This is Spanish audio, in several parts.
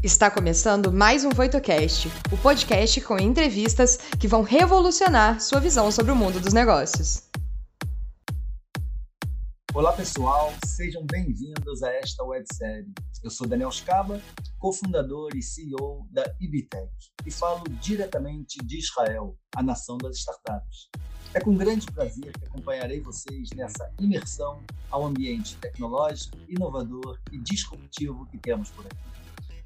Está começando mais um VoitoCast, o podcast com entrevistas que vão revolucionar sua visão sobre o mundo dos negócios. Olá pessoal, sejam bem-vindos a esta websérie. Eu sou Daniel Scaba, cofundador e CEO da Ibitec e falo diretamente de Israel, a nação das startups. É com grande prazer que acompanharei vocês nessa imersão ao ambiente tecnológico, inovador e disruptivo que temos por aqui.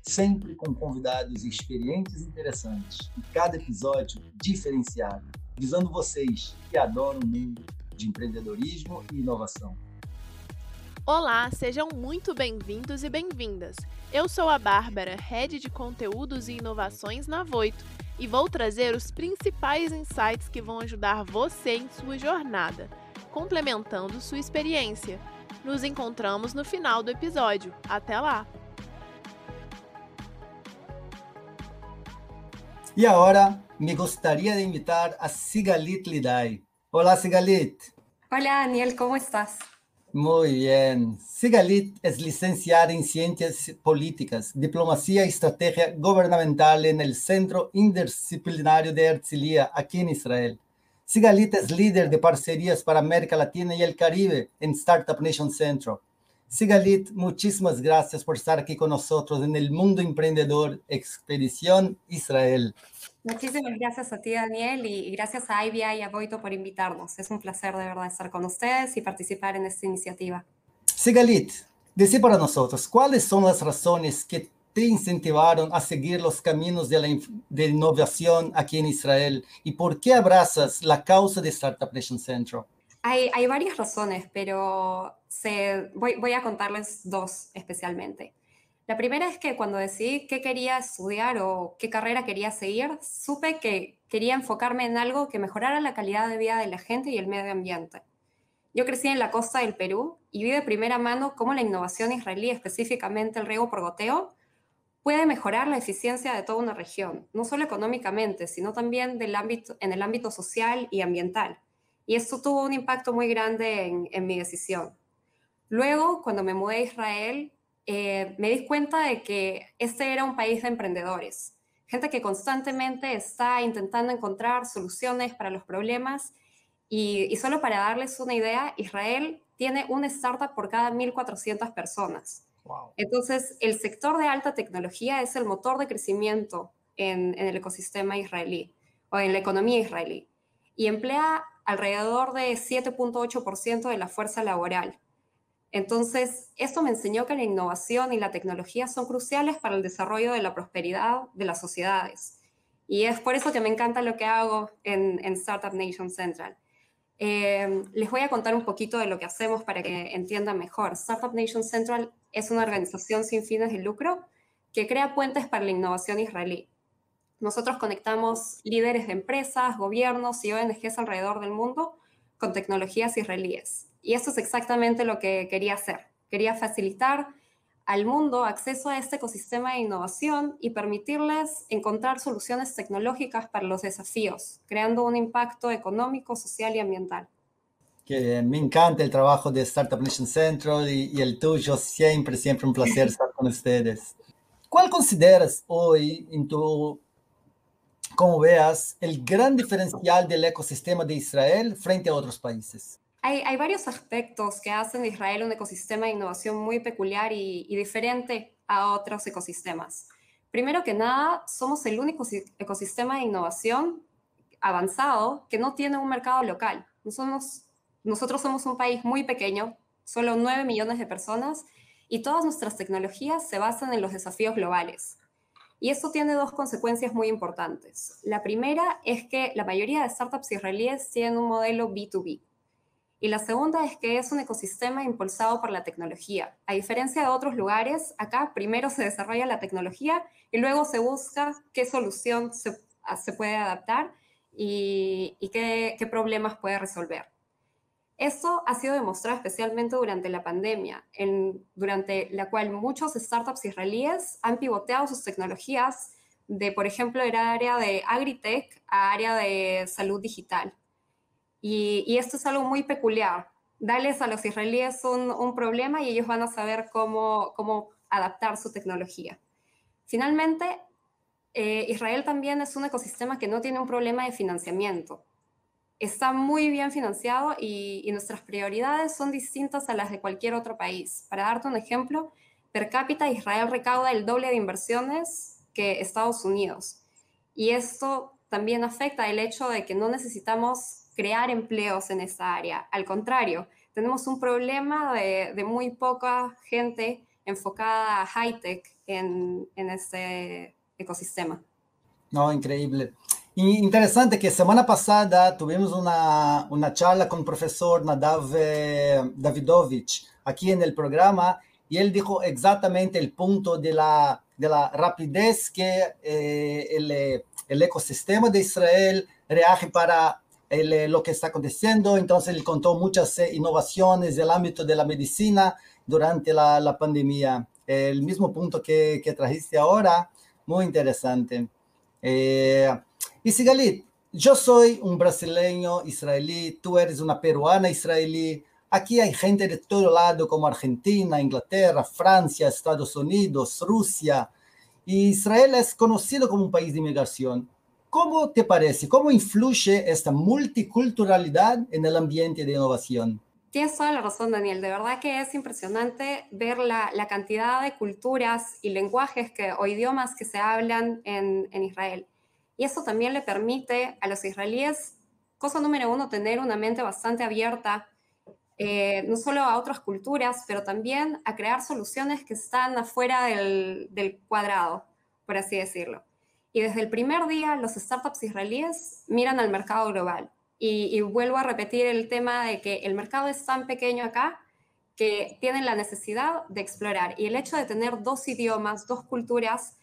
Sempre com convidados experientes e interessantes, e cada episódio diferenciado, visando vocês que adoram o mundo de empreendedorismo e inovação. Olá, sejam muito bem-vindos e bem-vindas. Eu sou a Bárbara, Head de Conteúdos e Inovações na Voito, e vou trazer os principais insights que vão ajudar você em sua jornada, complementando sua experiência. Nos encontramos no final do episódio. Até lá! E agora, me gostaria de invitar a Sigalit Lidai. Olá, Sigalit. Hola, Daniel, ¿cómo estás? Muy bien. Sigalit es licenciada en Ciencias Políticas, Diplomacia y Estrategia Gubernamental en el Centro Interdisciplinario de Herzliya, aquí en Israel. Sigalit es líder de parcerías para América Latina y el Caribe en Startup Nation Centro. Sigalit, muchísimas gracias por estar aquí con nosotros en el Mundo Emprendedor Expedición Israel. Muchísimas gracias a ti, Daniel, y gracias a IBI y a Boito por invitarnos. Es un placer de verdad estar con ustedes y participar en esta iniciativa. Sigalit, dice para nosotros, ¿cuáles son las razones que te incentivaron a seguir los caminos de la de innovación aquí en Israel y por qué abrazas la causa de Startup Nation Centro? Hay, hay varias razones, pero se, voy, a contarles dos especialmente. La primera es que cuando decidí qué quería estudiar o qué carrera quería seguir, supe que quería enfocarme en algo que mejorara la calidad de vida de la gente y el medio ambiente. Yo crecí en la costa del Perú y vi de primera mano cómo la innovación israelí, específicamente el riego por goteo, puede mejorar la eficiencia de toda una región, no solo económicamente, sino también del ámbito, en el ámbito social y ambiental. Y esto tuvo un impacto muy grande en mi decisión. Luego, cuando me mudé a Israel, eh, me di cuenta de que este era un país de emprendedores, gente que constantemente está intentando encontrar soluciones para los problemas. Y, y solo para darles una idea, Israel tiene una startup por cada 1.400 personas. Wow. Entonces, el sector de alta tecnología es el motor de crecimiento en, en el ecosistema israelí o en la economía israelí y emplea alrededor de 7.8% de la fuerza laboral. Entonces, esto me enseñó que la innovación y la tecnología son cruciales para el desarrollo de la prosperidad de las sociedades. Y es por eso que me encanta lo que hago en, Startup Nation Central. Eh, les voy a contar un poquito de lo que hacemos para que entiendan mejor. Startup Nation Central es una organización sin fines de lucro que crea puentes para la innovación israelí. Nosotros conectamos líderes de empresas, gobiernos y ONGs alrededor del mundo con tecnologías israelíes. Y eso es exactamente lo que quería hacer. Quería facilitar al mundo acceso a este ecosistema de innovación y permitirles encontrar soluciones tecnológicas para los desafíos, creando un impacto económico, social y ambiental. Que me encanta el trabajo de Startup Nation Central y, y el tuyo, siempre, siempre un placer estar con ustedes. ¿Cuál consideras hoy, en tu, como veas, el gran diferencial del ecosistema de Israel frente a otros países? Hay, hay, varios aspectos que hacen de Israel un ecosistema de innovación muy peculiar y, y, diferente a otros ecosistemas. Primero que nada, somos el único ecosistema de innovación avanzado que no tiene un mercado local. Nosotros somos un país muy pequeño, solo 9 millones de personas, y todas nuestras tecnologías se basan en los desafíos globales. Y eso tiene dos consecuencias muy importantes. La primera es que la mayoría de startups israelíes tienen un modelo B2B, y la segunda es que es un ecosistema impulsado por la tecnología. A diferencia de otros lugares, acá primero se desarrolla la tecnología y luego se busca qué solución se, se puede adaptar y, qué, problemas puede resolver. Esto ha sido demostrado especialmente durante la pandemia, durante la cual muchos startups israelíes han pivoteado sus tecnologías de, por ejemplo, el área de agritech a área de salud digital. Y, y, esto es algo muy peculiar. Darles a los israelíes un, problema y ellos van a saber cómo, adaptar su tecnología. Finalmente, eh, Israel también es un ecosistema que no tiene un problema de financiamiento. Está muy bien financiado y, nuestras prioridades son distintas a las de cualquier otro país. Para darte un ejemplo, per cápita Israel recauda el doble de inversiones que Estados Unidos. Y esto también afecta el hecho de que no necesitamos crear empleos en esta área. Al contrario, tenemos un problema de, muy poca gente enfocada a high-tech en, en este ecosistema. No, increíble. interesante que semana pasada tuvimos una, una charla con el profesor Nadav eh, Davidovich aquí en el programa y él dijo exactamente el punto de la, de la rapidez que eh, el, el, ecosistema de Israel reage para el, lo que está aconteciendo. Entonces él contó muchas eh, innovaciones del ámbito de la medicina durante la, la pandemia. El mismo punto que, que trajiste ahora muy interesante. Eh, y Sigalit, yo soy un brasileño israelí, tú eres una peruana israelí. Aquí hay gente de todo lado, como Argentina, Inglaterra, Francia, Estados Unidos, Rusia. Y Israel es conocido como un país de inmigración. ¿Cómo te parece? ¿Cómo influye esta multiculturalidad en el ambiente de innovación? Tienes toda la razón, Daniel. De verdad que es impresionante ver la, cantidad de culturas y lenguajes que, o idiomas que se hablan en, Israel. Y eso también le permite a los israelíes, cosa número uno, tener una mente bastante abierta, eh, no solo a otras culturas, pero también a crear soluciones que están afuera del, del cuadrado, por así decirlo. Y desde el primer día, los startups israelíes miran al mercado global y, vuelvo a repetir el tema de que el mercado es tan pequeño acá que tienen la necesidad de explorar. Y el hecho de tener dos idiomas, dos culturas,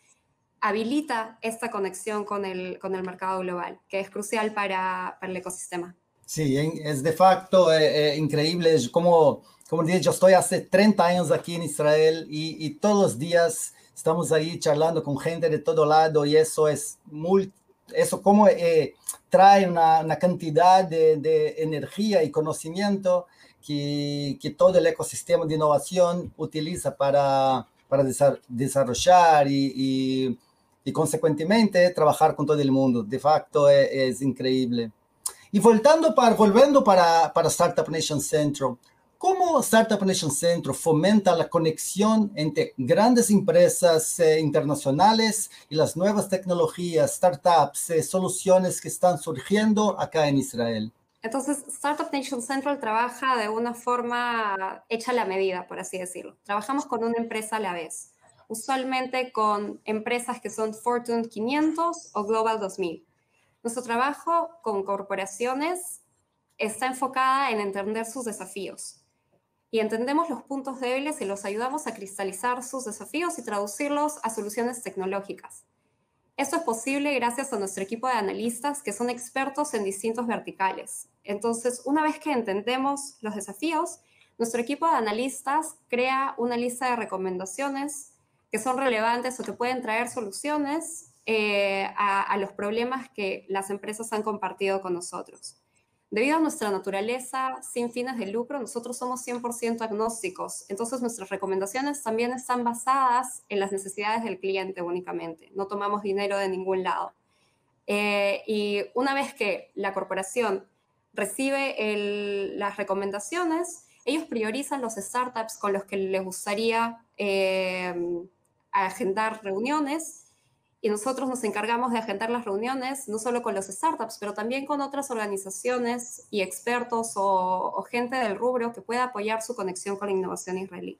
habilita esta conexión con el, con el mercado global, que es crucial para, para el ecosistema. Sí, es de facto eh, eh, increíble. Como, como dije, yo estoy hace 30 años aquí en Israel y, todos los días estamos ahí charlando con gente de todo lado y eso es muy, eso como eh, trae una, cantidad de, energía y conocimiento que, todo el ecosistema de innovación utiliza para, para desarrollar y, y, consecuentemente trabajar con todo el mundo. De facto es increíble. Y voltando para, volviendo para, para Startup Nation Central, ¿Cómo Startup Nation Centro fomenta la conexión entre grandes empresas eh, internacionales y las nuevas tecnologías, startups, eh, soluciones que están surgiendo acá en Israel? Entonces, Startup Nation Central trabaja de una forma hecha a la medida, por así decirlo. Trabajamos con una empresa a la vez, usualmente con empresas que son Fortune 500 o Global 2000. Nuestro trabajo con corporaciones está enfocada en entender sus desafíos y entendemos los puntos débiles y los ayudamos a cristalizar sus desafíos y traducirlos a soluciones tecnológicas. Esto es posible gracias a nuestro equipo de analistas que son expertos en distintos verticales. Entonces, una vez que entendemos los desafíos, nuestro equipo de analistas crea una lista de recomendaciones que son relevantes o que pueden traer soluciones eh, a, a los problemas que las empresas han compartido con nosotros. Debido a nuestra naturaleza sin fines de lucro, nosotros somos 100% agnósticos, entonces nuestras recomendaciones también están basadas en las necesidades del cliente únicamente, no tomamos dinero de ningún lado. Eh, y una vez que la corporación recibe las recomendaciones, ellos priorizan los startups con los que les gustaría eh, agendar reuniones y nosotros nos encargamos de agendar las reuniones, no solo con los startups, pero también con otras organizaciones y expertos o, gente del rubro que pueda apoyar su conexión con la innovación israelí.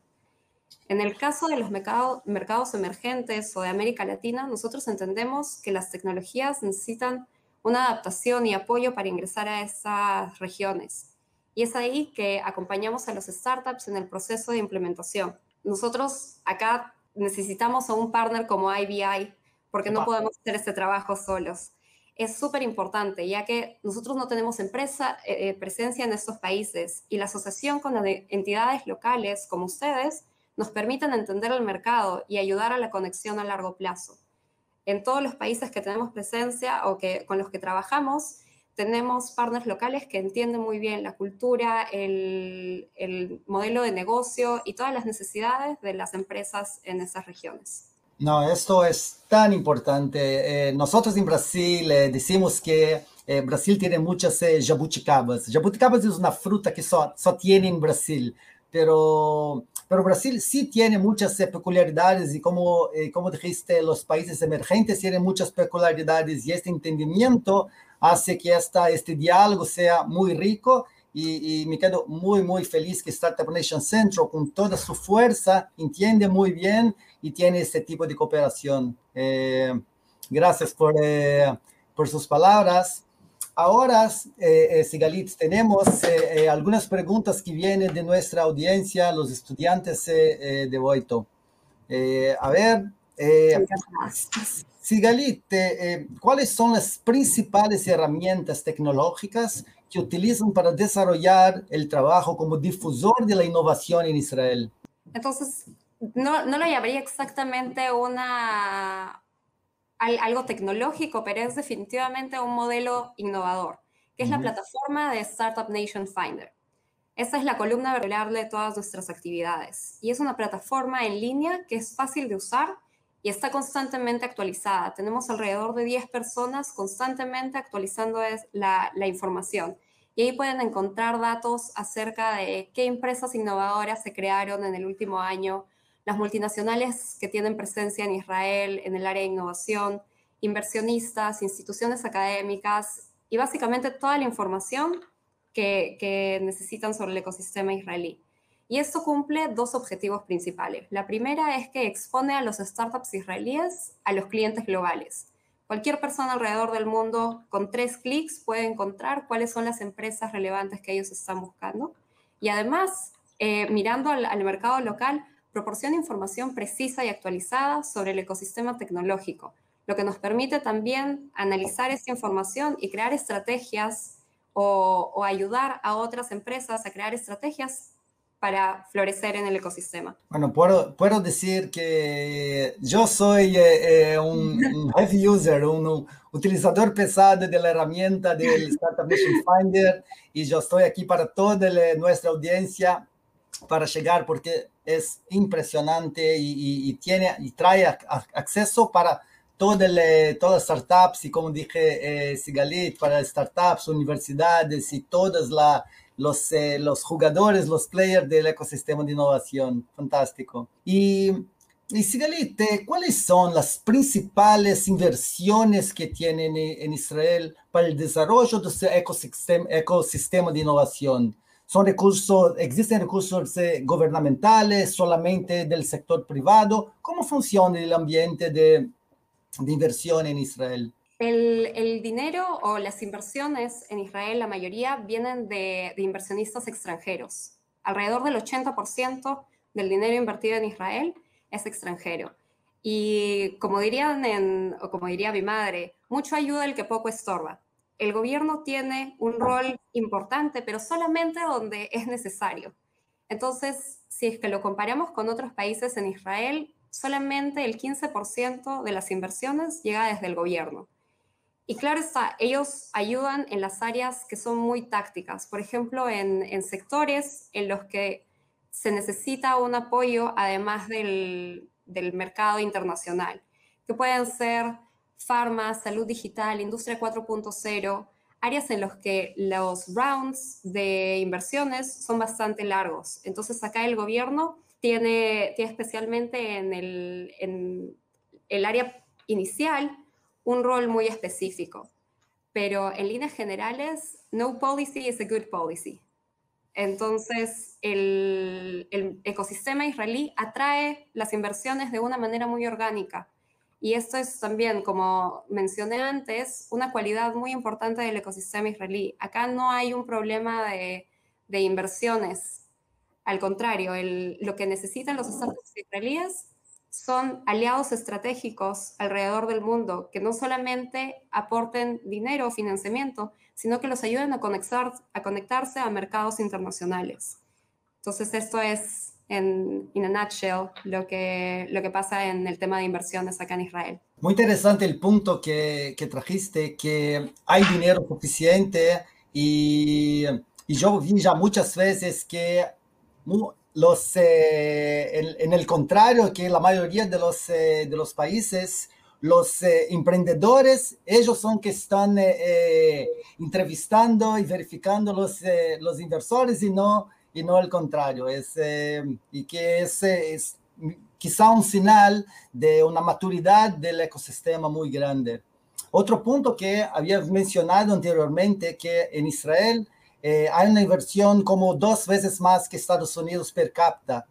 En el caso de los mercado, mercados emergentes o de América Latina, nosotros entendemos que las tecnologías necesitan una adaptación y apoyo para ingresar a esas regiones. Y es ahí que acompañamos a los startups en el proceso de implementación. Nosotros acá necesitamos a un partner como IBI porque no podemos hacer este trabajo solos. Es súper importante, ya que nosotros no tenemos empresa, eh, eh, presencia en estos países y la asociación con entidades locales como ustedes nos permiten entender el mercado y ayudar a la conexión a largo plazo. En todos los países que tenemos presencia o que, con los que trabajamos, tenemos partners locales que entienden muy bien la cultura, el, el modelo de negocio y todas las necesidades de las empresas en esas regiones. No, esto es tan importante. Eh, nosotros en Brasil eh, decimos que eh, Brasil tiene muchas jabuticabas. Jabuticabas es una fruta que solo tiene en Brasil, pero, pero Brasil sí tiene muchas peculiaridades y como, como dijiste, los países emergentes tienen muchas peculiaridades y este entendimiento hace que esta, este diálogo sea muy rico y, me quedo muy, muy feliz que Startup Nation Central, con toda su fuerza, entiende muy bien y tiene este tipo de cooperación. Eh, gracias por, eh, por sus palabras. Ahora, eh, Sigalit, tenemos algunas preguntas que vienen de nuestra audiencia, los estudiantes de Boito. a ver, Sigalit, ¿cuáles son las principales herramientas tecnológicas que utilizan para desarrollar el trabajo como difusor de la innovación en Israel? Entonces, no, no lo llamaría exactamente una, algo tecnológico, pero es definitivamente un modelo innovador, que es la plataforma de Startup Nation Finder. Esa es la columna vertebral de todas nuestras actividades y es una plataforma en línea que es fácil de usar y está constantemente actualizada. Tenemos alrededor de 10 personas constantemente actualizando la, información y ahí pueden encontrar datos acerca de qué empresas innovadoras se crearon en el último año, las multinacionales que tienen presencia en Israel en el área de innovación, inversionistas, instituciones académicas y básicamente toda la información que, necesitan sobre el ecosistema israelí. Y esto cumple dos objetivos principales. La primera es que expone a los startups israelíes a los clientes globales. Cualquier persona alrededor del mundo con tres clics puede encontrar cuáles son las empresas relevantes que ellos están buscando. Y además, eh, mirando al mercado local, proporciona información precisa y actualizada sobre el ecosistema tecnológico, lo que nos permite también analizar esta información y crear estrategias o, ayudar a otras empresas a crear estrategias para florecer en el ecosistema. Bueno, puedo, puedo decir que yo soy eh, eh, un, heavy user, un, utilizador pesado de la herramienta del Startup Mission Finder y yo estoy aquí para toda nuestra audiencia para llegar porque es impresionante y, tiene y trae acceso para todas las startups y como dije, eh, Sigalit, para startups, universidades y todos los, eh, los jugadores, los players del ecosistema de innovación. Fantástico. Y, y Sigalit, eh, ¿cuáles son las principales inversiones que tienen en Israel para el desarrollo de ese ecosistema, ecosistema de innovación? son recursos, existen recursos eh, gubernamentales, solamente del sector privado. ¿Cómo funciona el ambiente de, de inversión en Israel? El, dinero o las inversiones en Israel, la mayoría vienen de, inversionistas extranjeros. Alrededor del 80% del dinero invertido en Israel es extranjero. Y como dirían o como diría mi madre, mucho ayuda el que poco estorba el gobierno tiene un rol importante, pero solamente donde es necesario. Entonces, si es que lo comparamos con otros países en Israel, solamente el 15% de las inversiones llega desde el gobierno. Y claro ellos ayudan en las áreas que son muy tácticas, por ejemplo, en, sectores en los que se necesita un apoyo además del, del mercado internacional, que pueden ser farma, salud digital, industria 4.0, áreas en los que los rounds de inversiones son bastante largos. Entonces acá el gobierno tiene, tiene especialmente en el, en el área inicial un rol muy específico. Pero en líneas generales, no policy is a good policy. Entonces, el, el ecosistema israelí atrae las inversiones de una manera muy orgánica y esto es también, como mencioné antes, una cualidad muy importante del ecosistema israelí. Acá no hay un problema de, de inversiones. Al contrario, lo que necesitan los startups israelíes son aliados estratégicos alrededor del mundo que no solamente aporten dinero o financiamiento, sino que los ayuden a, conectar, a conectarse a mercados internacionales. Entonces, esto es en in a nutshell lo que, lo que pasa en el tema de inversiones acá en Israel. Muy interesante el punto que, que trajiste, que hay dinero suficiente y, y, yo vi ya muchas veces que los, eh, en, en, el contrario que la mayoría de los, eh, de los países, los eh, emprendedores, ellos son que están eh, eh, entrevistando y verificando los, los inversores y no, y no el contrario. Es, y que es, es quizá un señal de una maturidad del ecosistema muy grande. Otro punto que había mencionado anteriormente, que en Israel eh, hay una inversión como dos veces más que Estados Unidos per cápita.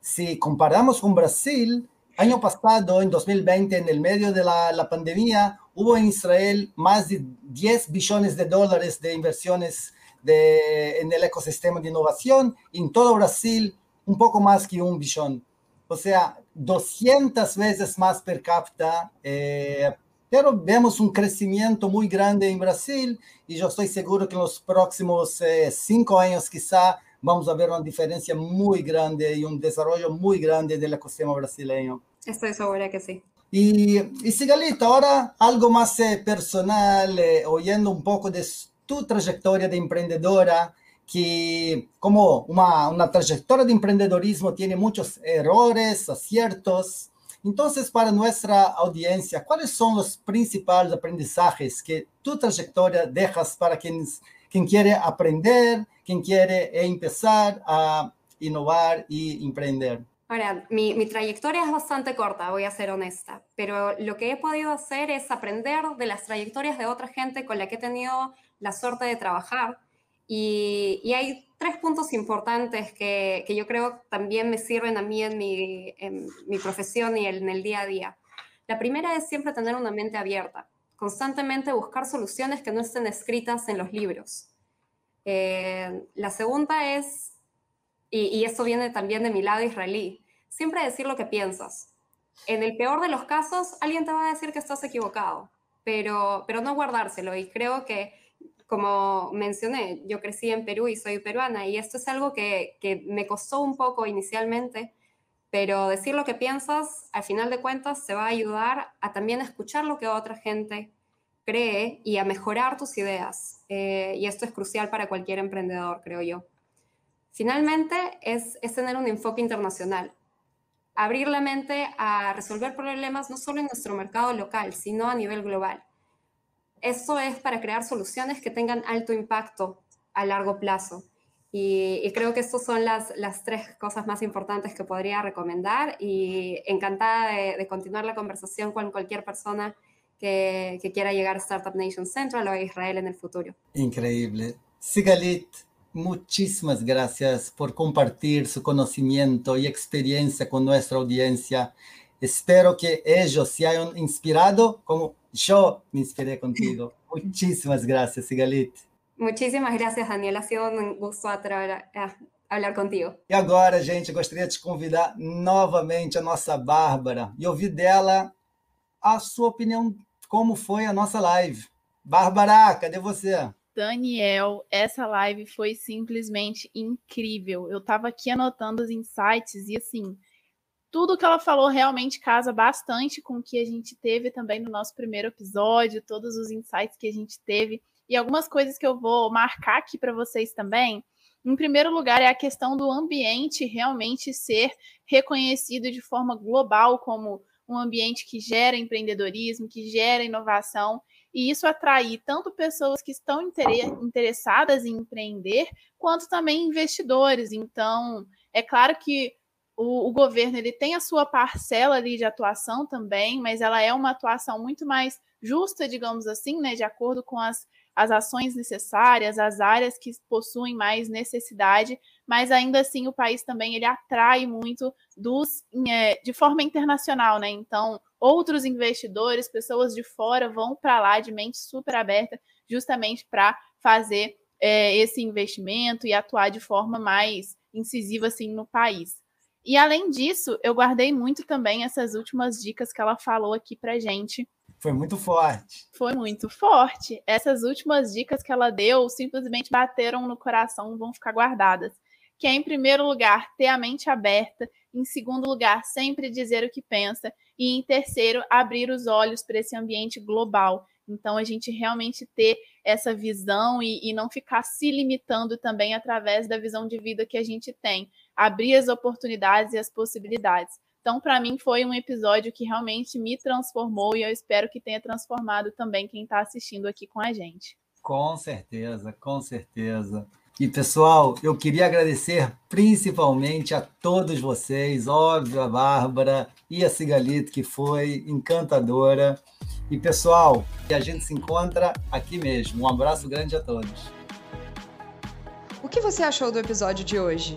Si comparamos con Brasil, año pasado, en 2020, en el medio de la, la pandemia, hubo en Israel más de 10 billones de dólares de inversiones de, en el ecosistema de innovación. En todo Brasil, un poco más que un billón. O sea, 200 veces más per cápita. Eh, pero vemos un crecimiento muy grande en Brasil y yo estoy seguro que en los próximos eh, cinco años quizá vamos a ver una diferencia muy grande y un desarrollo muy grande del ecosistema brasileño. Estoy segura que sí. Y, y Sigalita, ahora algo más eh, personal, eh, oyendo un poco de tu trayectoria de emprendedora, que como una, una trayectoria de emprendedorismo tiene muchos errores, aciertos. Entonces, para nuestra audiencia, ¿cuáles son los principales aprendizajes que tu trayectoria dejas para quien, quien quiere aprender, quien quiere empezar a innovar y emprender? Ahora, mi, mi, trayectoria es bastante corta, voy a ser honesta, pero lo que he podido hacer es aprender de las trayectorias de otra gente con la que he tenido la suerte de trabajar. Y, hay tres puntos importantes que, que, yo creo también me sirven a mí en mi, en mi profesión y en el día a día. La primera es siempre tener una mente abierta, constantemente buscar soluciones que no estén escritas en los libros. Eh, la segunda es, y, y esto viene también de mi lado israelí, siempre decir lo que piensas. En el peor de los casos, alguien te va a decir que estás equivocado, pero, pero no guardárselo. Y creo que como mencioné, yo crecí en Perú y soy peruana y esto es algo que, me costó un poco inicialmente, pero decir lo que piensas, al final de cuentas, te va a ayudar a también escuchar lo que otra gente cree y a mejorar tus ideas. Eh, y esto es crucial para cualquier emprendedor, creo yo. Finalmente, es tener un enfoque internacional. Abrir la mente a resolver problemas no solo en nuestro mercado local, sino a nivel global eso es para crear soluciones que tengan alto impacto a largo plazo. Y, creo que estas son las, tres cosas más importantes que podría recomendar y encantada de, continuar la conversación con cualquier persona que, que, quiera llegar a Startup Nation Central o a Israel en el futuro. Increíble. Sigalit, muchísimas gracias por compartir su conocimiento y experiencia con nuestra audiencia. Espero que ellos se hayan inspirado como yo me inspiré contigo. Muchísimas gracias, Sigalit. Muchísimas gracias, Daniel. Ha sido um gosto hablar contigo. E agora, gente, gostaria de convidar novamente a nossa Bárbara e ouvir dela a sua opinião, como foi a nossa live. Bárbara, cadê você? Daniel, essa live foi simplesmente incrível. Eu estava aqui anotando os insights e assim, tudo que ela falou realmente casa bastante com o que a gente teve também no nosso primeiro episódio, todos os insights que a gente teve e algumas coisas que eu vou marcar aqui para vocês também. Em primeiro lugar, é a questão do ambiente realmente ser reconhecido de forma global como um ambiente que gera empreendedorismo, que gera inovação, e isso atrair tanto pessoas que estão interessadas em empreender, quanto também investidores. Então, é claro que o, o, governo ele tem a sua parcela ali de atuação também, mas ela é uma atuação muito mais justa, digamos assim, né, de acordo com as, as ações necessárias, as áreas que possuem mais necessidade, mas ainda assim o país também ele atrai muito dos é, de forma internacional, né? Então, outros investidores, pessoas de fora vão para lá de mente super aberta, justamente para fazer é, esse investimento e atuar de forma mais incisiva assim no país. E além disso, eu guardei muito também essas últimas dicas que ela falou aqui pra gente. Foi muito forte. Foi muito forte. Essas últimas dicas que ela deu simplesmente bateram no coração, vão ficar guardadas. Que é, em primeiro lugar, ter a mente aberta. Em segundo lugar, sempre dizer o que pensa. E em terceiro, abrir os olhos para esse ambiente global. Então, a gente realmente ter essa visão e, e, não ficar se limitando também através da visão de vida que a gente tem, abrir as oportunidades e as possibilidades. Então, para mim, foi um episódio que realmente me transformou e eu espero que tenha transformado também quem está assistindo aqui com a gente. Com certeza, com certeza. E pessoal, eu queria agradecer principalmente a todos vocês, óbvio, a Bárbara e a Cigalito, que foi encantadora. E pessoal, a gente se encontra aqui mesmo. Um abraço grande a todos. O que você achou do episódio de hoje?